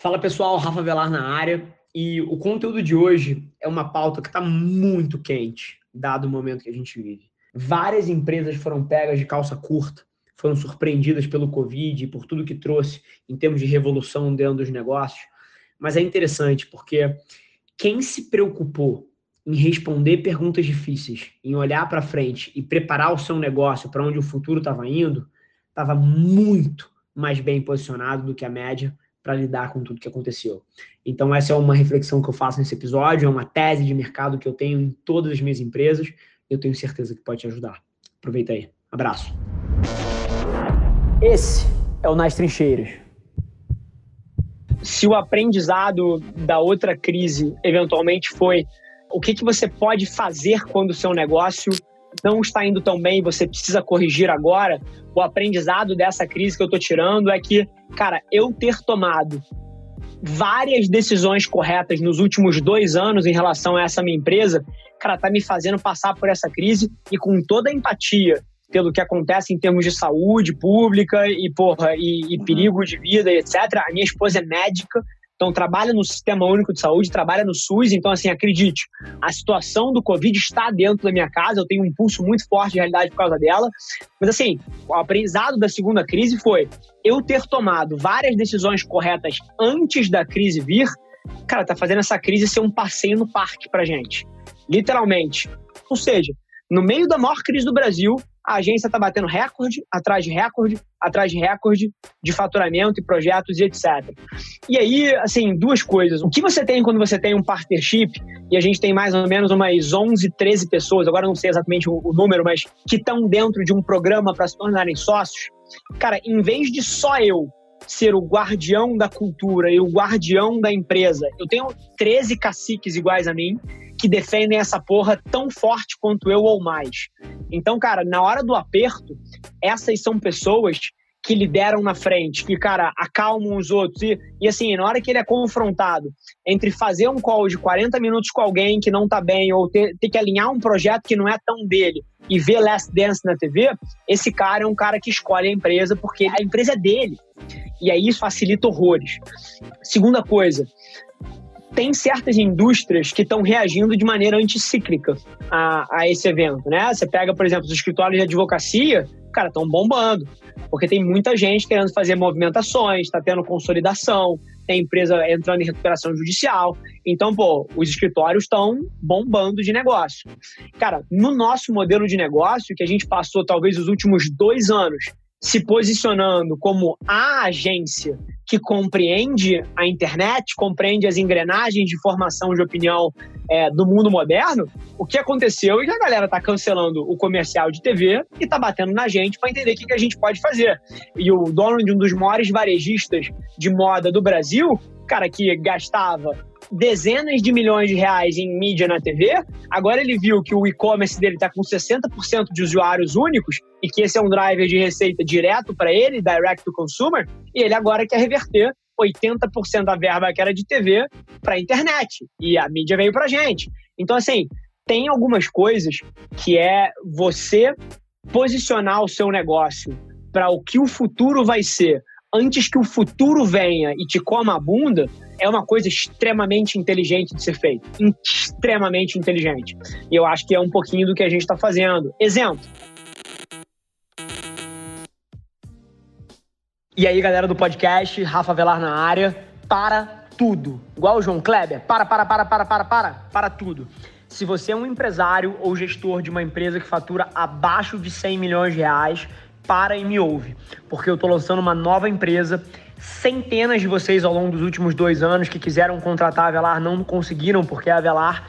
Fala pessoal, Rafa Velar na área e o conteúdo de hoje é uma pauta que está muito quente, dado o momento que a gente vive. Várias empresas foram pegas de calça curta, foram surpreendidas pelo Covid e por tudo que trouxe em termos de revolução dentro dos negócios. Mas é interessante porque quem se preocupou em responder perguntas difíceis, em olhar para frente e preparar o seu negócio para onde o futuro estava indo, estava muito mais bem posicionado do que a média para lidar com tudo que aconteceu. Então, essa é uma reflexão que eu faço nesse episódio, é uma tese de mercado que eu tenho em todas as minhas empresas. Eu tenho certeza que pode te ajudar. Aproveita aí. Abraço. Esse é o Nas Trincheiras. Se o aprendizado da outra crise eventualmente foi o que, que você pode fazer quando o seu negócio não está indo tão bem, você precisa corrigir agora, o aprendizado dessa crise que eu estou tirando é que, cara, eu ter tomado várias decisões corretas nos últimos dois anos em relação a essa minha empresa, cara, tá me fazendo passar por essa crise e com toda a empatia pelo que acontece em termos de saúde pública e, porra, e, e perigo de vida, etc. A minha esposa é médica, então, trabalha no Sistema Único de Saúde, trabalha no SUS. Então, assim, acredite, a situação do Covid está dentro da minha casa. Eu tenho um pulso muito forte de realidade por causa dela. Mas, assim, o aprendizado da segunda crise foi eu ter tomado várias decisões corretas antes da crise vir. Cara, tá fazendo essa crise ser um passeio no parque pra gente. Literalmente. Ou seja, no meio da maior crise do Brasil, a agência está batendo recorde atrás de recorde, atrás de recorde de faturamento e projetos e etc. E aí, assim, duas coisas. O que você tem quando você tem um partnership, e a gente tem mais ou menos umas 11, 13 pessoas, agora não sei exatamente o, o número, mas que estão dentro de um programa para se tornarem sócios. Cara, em vez de só eu ser o guardião da cultura e o guardião da empresa. Eu tenho 13 caciques iguais a mim que defendem essa porra tão forte quanto eu ou mais. Então, cara, na hora do aperto, essas são pessoas que lideram na frente, que, cara, acalmam os outros. E, e assim, na hora que ele é confrontado entre fazer um call de 40 minutos com alguém que não tá bem, ou ter, ter que alinhar um projeto que não é tão dele, e ver Last Dance na TV, esse cara é um cara que escolhe a empresa porque a empresa é dele. E aí isso facilita horrores. Segunda coisa, tem certas indústrias que estão reagindo de maneira anticíclica a, a esse evento, né? Você pega, por exemplo, os escritórios de advocacia, cara, estão bombando, porque tem muita gente querendo fazer movimentações, está tendo consolidação, tem empresa entrando em recuperação judicial. Então, pô, os escritórios estão bombando de negócio. Cara, no nosso modelo de negócio, que a gente passou talvez os últimos dois anos se posicionando como a agência que compreende a internet, compreende as engrenagens de formação de opinião é, do mundo moderno, o que aconteceu é que a galera está cancelando o comercial de TV e está batendo na gente para entender o que, que a gente pode fazer. E o dono de um dos maiores varejistas de moda do Brasil, cara que gastava dezenas de milhões de reais em mídia na TV, agora ele viu que o e-commerce dele está com 60% de usuários únicos e que esse é um driver de receita direto para ele, direct to consumer, e ele agora quer reverter 80% da verba que era de TV para a internet. E a mídia veio para gente. Então, assim, tem algumas coisas que é você posicionar o seu negócio para o que o futuro vai ser antes que o futuro venha e te coma a bunda, é uma coisa extremamente inteligente de ser feita. Extremamente inteligente. E eu acho que é um pouquinho do que a gente está fazendo. Exemplo. E aí, galera do podcast, Rafa Velar na área. Para tudo. Igual o João Kleber. Para, para, para, para, para, para. Para tudo. Se você é um empresário ou gestor de uma empresa que fatura abaixo de 100 milhões de reais, para e me ouve, porque eu estou lançando uma nova empresa. Centenas de vocês ao longo dos últimos dois anos que quiseram contratar a Avelar não conseguiram, porque a Avelar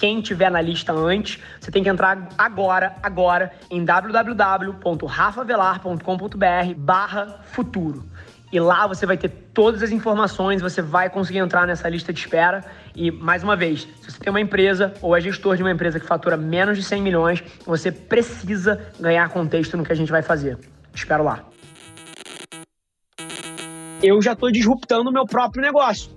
quem tiver na lista antes, você tem que entrar agora, agora, em www.rafavelar.com.br barra futuro. E lá você vai ter todas as informações, você vai conseguir entrar nessa lista de espera. E, mais uma vez, se você tem uma empresa ou é gestor de uma empresa que fatura menos de 100 milhões, você precisa ganhar contexto no que a gente vai fazer. Espero lá. Eu já estou disruptando o meu próprio negócio.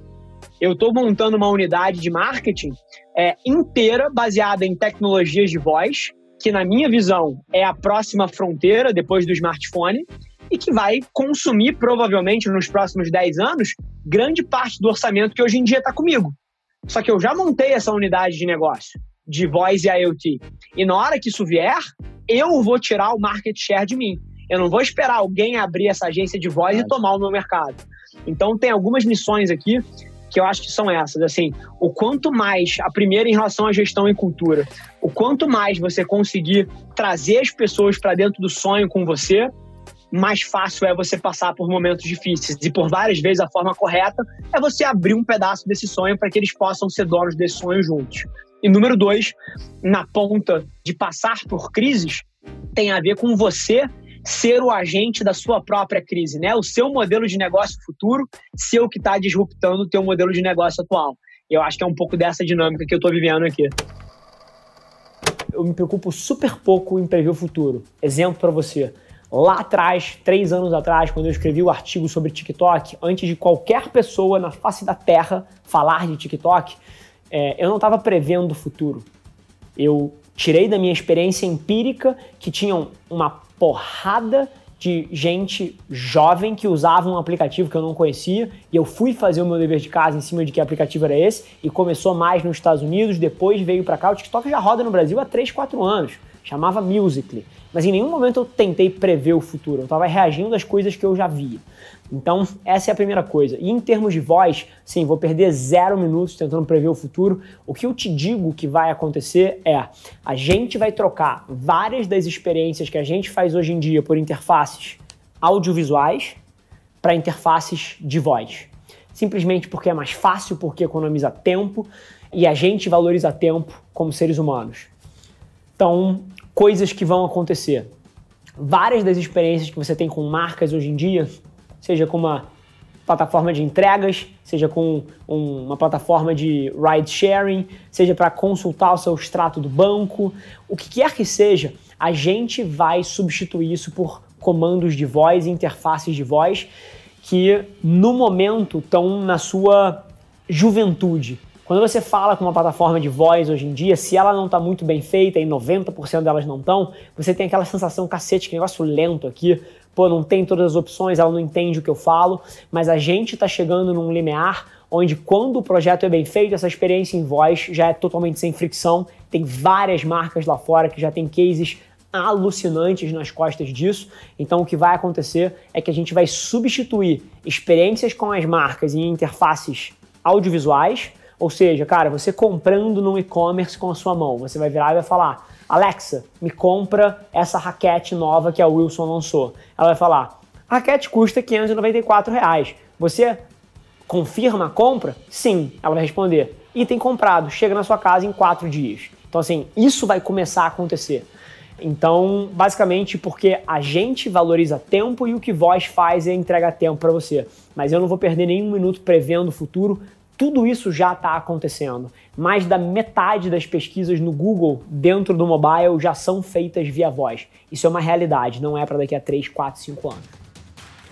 Eu estou montando uma unidade de marketing é, inteira baseada em tecnologias de voz, que na minha visão é a próxima fronteira depois do smartphone e que vai consumir provavelmente nos próximos 10 anos grande parte do orçamento que hoje em dia está comigo. Só que eu já montei essa unidade de negócio de voz e IoT. E na hora que isso vier, eu vou tirar o market share de mim. Eu não vou esperar alguém abrir essa agência de voz e tomar o meu mercado. Então tem algumas missões aqui que eu acho que são essas. Assim, o quanto mais, a primeira em relação à gestão e cultura, o quanto mais você conseguir trazer as pessoas para dentro do sonho com você, mais fácil é você passar por momentos difíceis. E por várias vezes a forma correta é você abrir um pedaço desse sonho para que eles possam ser donos desse sonho juntos. E número dois, na ponta de passar por crises, tem a ver com você ser o agente da sua própria crise, né? O seu modelo de negócio futuro ser o que está disruptando o teu modelo de negócio atual. Eu acho que é um pouco dessa dinâmica que eu estou vivendo aqui. Eu me preocupo super pouco em prever o futuro. Exemplo para você. Lá atrás, três anos atrás, quando eu escrevi o artigo sobre TikTok, antes de qualquer pessoa na face da Terra falar de TikTok, é, eu não estava prevendo o futuro. Eu tirei da minha experiência empírica que tinham uma porrada de gente jovem que usava um aplicativo que eu não conhecia e eu fui fazer o meu dever de casa em cima de que aplicativo era esse e começou mais nos Estados Unidos, depois veio para cá. O TikTok já roda no Brasil há 3, 4 anos, chamava Musical.ly. Mas em nenhum momento eu tentei prever o futuro, eu estava reagindo às coisas que eu já via. Então, essa é a primeira coisa. E em termos de voz, sim, vou perder zero minutos tentando prever o futuro. O que eu te digo que vai acontecer é: a gente vai trocar várias das experiências que a gente faz hoje em dia por interfaces audiovisuais para interfaces de voz. Simplesmente porque é mais fácil, porque economiza tempo e a gente valoriza tempo como seres humanos. Então, coisas que vão acontecer. Várias das experiências que você tem com marcas hoje em dia seja com uma plataforma de entregas, seja com um, uma plataforma de ride sharing, seja para consultar o seu extrato do banco, o que quer que seja, a gente vai substituir isso por comandos de voz, interfaces de voz que no momento estão na sua juventude. Quando você fala com uma plataforma de voz hoje em dia, se ela não está muito bem feita, e 90% delas não estão, você tem aquela sensação, cacete, que negócio lento aqui, pô, não tem todas as opções, ela não entende o que eu falo, mas a gente está chegando num limiar onde quando o projeto é bem feito, essa experiência em voz já é totalmente sem fricção. Tem várias marcas lá fora que já tem cases alucinantes nas costas disso. Então o que vai acontecer é que a gente vai substituir experiências com as marcas em interfaces audiovisuais, ou seja, cara, você comprando no e-commerce com a sua mão, você vai virar e vai falar: Alexa, me compra essa raquete nova que a Wilson lançou. Ela vai falar: a raquete custa 594 reais. Você confirma a compra? Sim, ela vai responder. Item comprado, chega na sua casa em quatro dias. Então, assim, isso vai começar a acontecer. Então, basicamente, porque a gente valoriza tempo e o que voz faz é entregar tempo para você. Mas eu não vou perder nenhum minuto prevendo o futuro, tudo isso já está acontecendo. Mais da metade das pesquisas no Google dentro do mobile já são feitas via voz. Isso é uma realidade, não é para daqui a 3, 4, 5 anos.